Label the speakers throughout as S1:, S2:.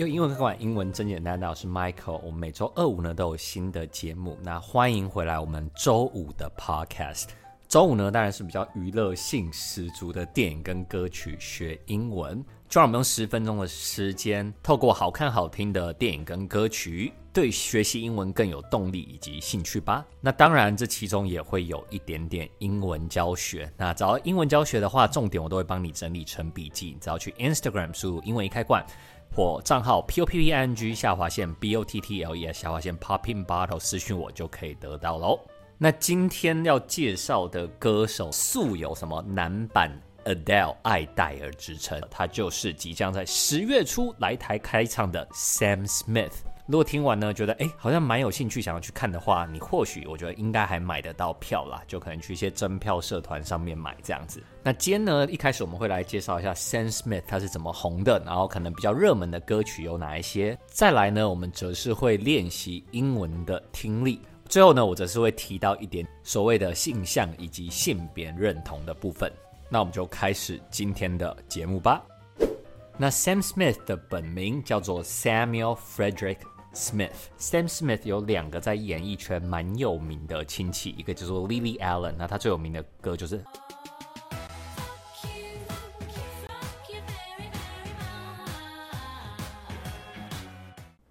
S1: 因为英文会馆英文真简单，我是 Michael。我们每周二五呢都有新的节目，那欢迎回来我们周五的 Podcast。周五呢当然是比较娱乐性十足的电影跟歌曲学英文，就让我们用十分钟的时间，透过好看好听的电影跟歌曲，对学习英文更有动力以及兴趣吧。那当然这其中也会有一点点英文教学。那找到英文教学的话，重点我都会帮你整理成笔记，只要去 Instagram 输入英文一开罐。或账号 p o p p i n g 下划线 b o t t l e s 下划线 popping bottle 私讯我就可以得到喽。那今天要介绍的歌手素有什么男版 Adele 爱戴尔之称，他就是即将在十月初来台开唱的 Sam Smith。如果听完呢，觉得哎，好像蛮有兴趣，想要去看的话，你或许我觉得应该还买得到票啦，就可能去一些征票社团上面买这样子。那今天呢，一开始我们会来介绍一下 Sam Smith 他是怎么红的，然后可能比较热门的歌曲有哪一些。再来呢，我们则是会练习英文的听力。最后呢，我则是会提到一点所谓的性向以及性别认同的部分。那我们就开始今天的节目吧。那 Sam Smith 的本名叫做 Samuel Frederick。Smith，Sam Smith 有两个在演艺圈蛮有名的亲戚，一个叫做 Lily Allen，那他最有名的歌就是，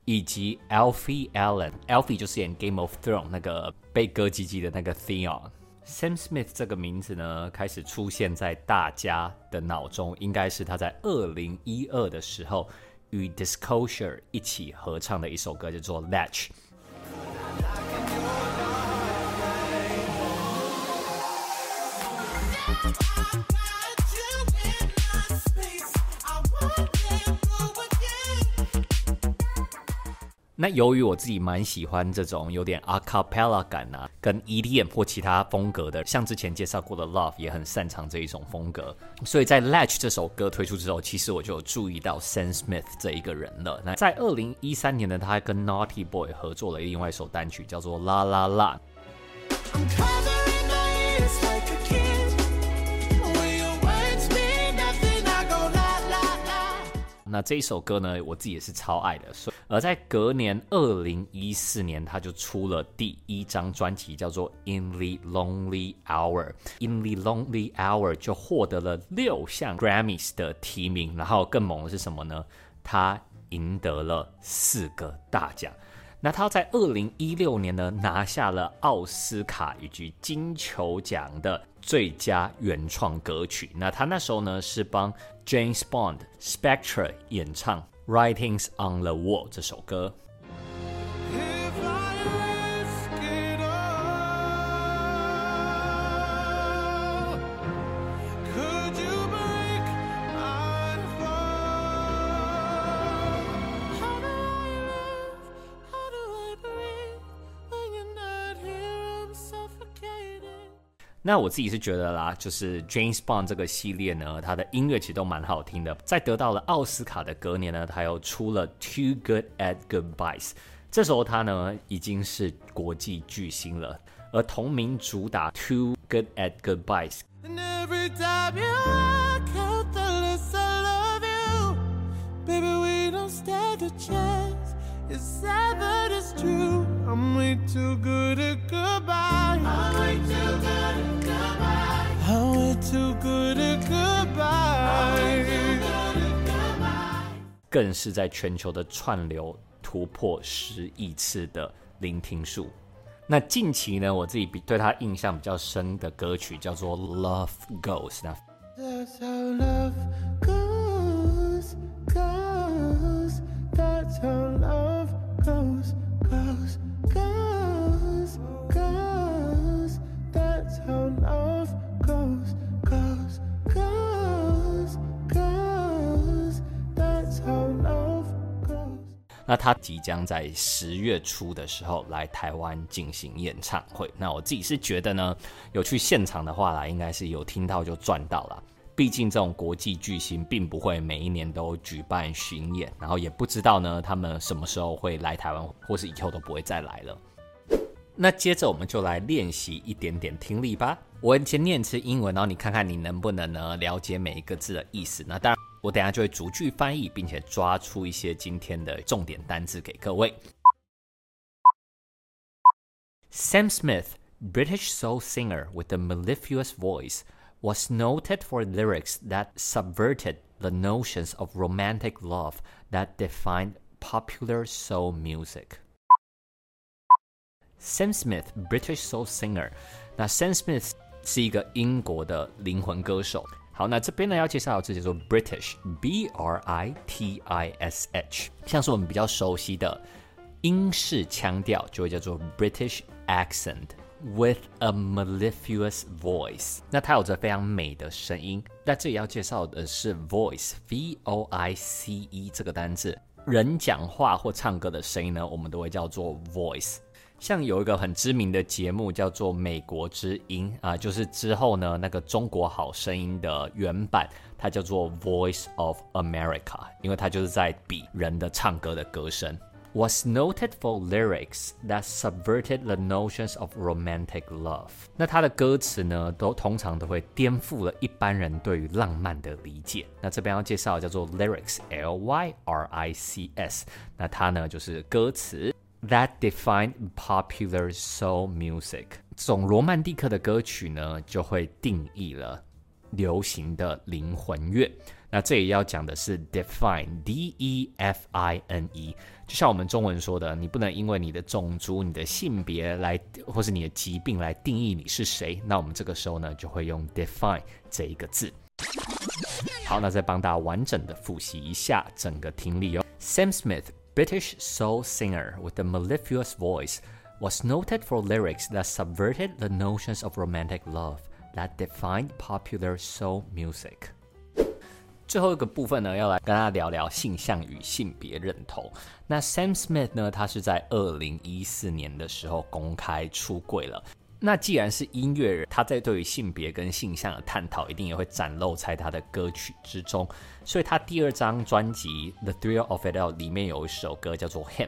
S1: 以及 Alfie Allen，Alfie 就是演 Game of Thrones 那个被割鸡鸡的那个 Theon。Sam Smith 这个名字呢，开始出现在大家的脑中，应该是他在二零一二的时候。与 Disclosure 一起合唱的一首歌叫做《Latch》。那由于我自己蛮喜欢这种有点 a cappella 感啊，跟 EDM 或其他风格的，像之前介绍过的 Love 也很擅长这一种风格，所以在 Latch 这首歌推出之后，其实我就有注意到 Sam Smith 这一个人了。那在二零一三年呢，他还跟 Naughty Boy 合作了另外一首单曲，叫做 La La La。那这一首歌呢，我自己也是超爱的。所以，而在隔年二零一四年，他就出了第一张专辑，叫做《In the Lonely Hour》。《In the Lonely Hour》就获得了六项 Grammys 的提名，然后更猛的是什么呢？他赢得了四个大奖。那他在二零一六年呢，拿下了奥斯卡以及金球奖的最佳原创歌曲。那他那时候呢，是帮 James Bond Spectre 演唱《Writings on the Wall》这首歌。 那我自己是觉得啦，就是 James Bond 这个系列呢，它的音乐其实都蛮好听的。在得到了奥斯卡的隔年呢，他又出了 Too Good at Goodbyes，这时候他呢已经是国际巨星了。而同名主打 Too Good at Goodbyes。更是在全球的串流突破十亿次的聆听数。那近期呢，我自己比对他印象比较深的歌曲叫做《Love Goes》。那那他即将在十月初的时候来台湾进行演唱会。那我自己是觉得呢，有去现场的话啦，应该是有听到就赚到了。毕竟这种国际巨星并不会每一年都举办巡演，然后也不知道呢他们什么时候会来台湾，或是以后都不会再来了。那接着我们就来练习一点点听力吧。我先念一次英文，然后你看看你能不能呢了解每一个字的意思。那当然。我等下就会逐句翻译，并且抓出一些今天的重点单字给各位。Sam Smith, British soul singer with a mellifluous voice, was noted for lyrics that subverted the notions of romantic love that defined popular soul music. Sam Smith, British soul singer。那 Sam Smith 是一个英国的灵魂歌手。 好，那这边呢要介绍这叫做 British，B R I T I S H，像是我们比较熟悉的英式腔调，就会叫做 British accent with a mellifluous voice。那它有着非常美的声音。那这里要介绍的是 voice，V O I C E 这个单字，人讲话或唱歌的声音呢，我们都会叫做 voice。像有一个很知名的节目叫做《美国之音》啊，就是之后呢那个《中国好声音》的原版，它叫做《Voice of America》，因为它就是在比人的唱歌的歌声。Was noted for lyrics that subverted the notions of romantic love。那它的歌词呢，都通常都会颠覆了一般人对于浪漫的理解。那这边要介绍叫做 lyrics，L Y R I C S。那它呢就是歌词。That defined popular soul music。这种罗曼蒂克的歌曲呢，就会定义了流行的灵魂乐。那这里要讲的是 define，D-E-F-I-N-E。就像我们中文说的，你不能因为你的种族、你的性别来，或是你的疾病来定义你是谁。那我们这个时候呢，就会用 define 这一个字。好，那再帮大家完整的复习一下整个听力哦。Sam Smith。British soul singer with a mellifluous voice, was noted for lyrics that subverted the notions of romantic love that defined popular soul music. 最后一个部分呢，要来跟大家聊聊性向与性别认同。那 Sam Smith 呢，他是在二零一四年的时候公开出柜了。 那既然是音乐人，他在对于性别跟性向的探讨，一定也会展露在他的歌曲之中。所以他第二张专辑《The Thrill of It All》里面有一首歌叫做《Him》。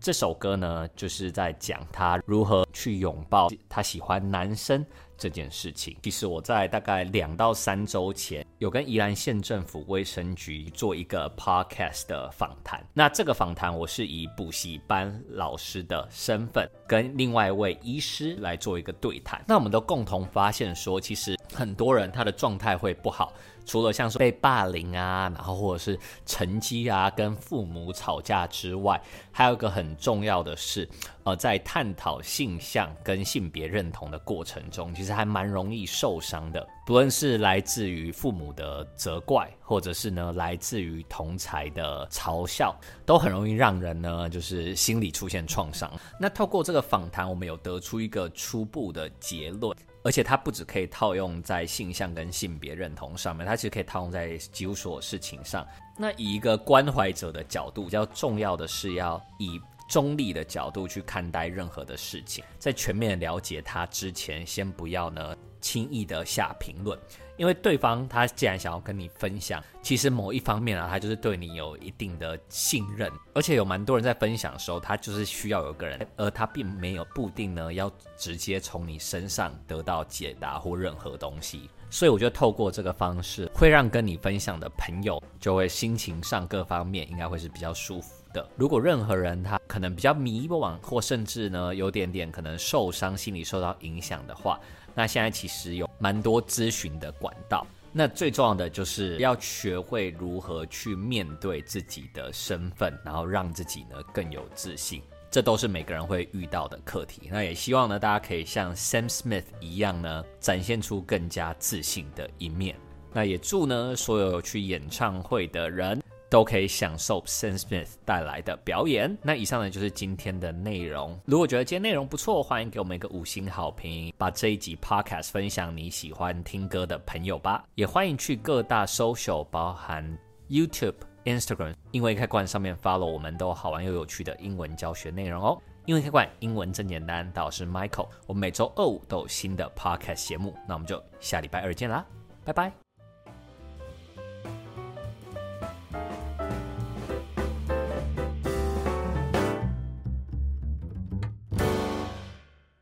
S1: 这首歌呢，就是在讲他如何去拥抱他喜欢男生。这件事情，其实我在大概两到三周前有跟宜兰县政府卫生局做一个 podcast 的访谈。那这个访谈我是以补习班老师的身份跟另外一位医师来做一个对谈。那我们都共同发现说，其实很多人他的状态会不好。除了像是被霸凌啊，然后或者是成绩啊，跟父母吵架之外，还有一个很重要的是，呃，在探讨性向跟性别认同的过程中，其实还蛮容易受伤的。不论是来自于父母的责怪，或者是呢来自于同才的嘲笑，都很容易让人呢就是心理出现创伤。那透过这个访谈，我们有得出一个初步的结论。而且它不只可以套用在性向跟性别认同上面，它其实可以套用在几乎所有事情上。那以一个关怀者的角度，比较重要的是要以中立的角度去看待任何的事情，在全面了解他之前，先不要呢轻易的下评论。因为对方他既然想要跟你分享，其实某一方面啊，他就是对你有一定的信任，而且有蛮多人在分享的时候，他就是需要有个人，而他并没有不定呢要直接从你身上得到解答或任何东西，所以我觉得透过这个方式，会让跟你分享的朋友就会心情上各方面应该会是比较舒服的。如果任何人他可能比较迷惘，或甚至呢有点点可能受伤，心理受到影响的话。那现在其实有蛮多咨询的管道，那最重要的就是要学会如何去面对自己的身份，然后让自己呢更有自信，这都是每个人会遇到的课题。那也希望呢大家可以像 Sam Smith 一样呢，展现出更加自信的一面。那也祝呢所有有去演唱会的人，都可以享受 Sam Smith 带来的表演。那以上呢就是今天的内容。如果觉得今天内容不错，欢迎给我们一个五星好评，把这一集 Podcast 分享你喜欢听歌的朋友吧。也欢迎去各大 social，包含 YouTube、Instagram，英文易开罐上面 follow 我们，都好玩又有趣的英文教学内容哦。英文易开罐，英文真简单。大家好，我是 Michael，我们每周二五都有新的 Podcast 节目。那我们就下礼拜二见啦，拜拜。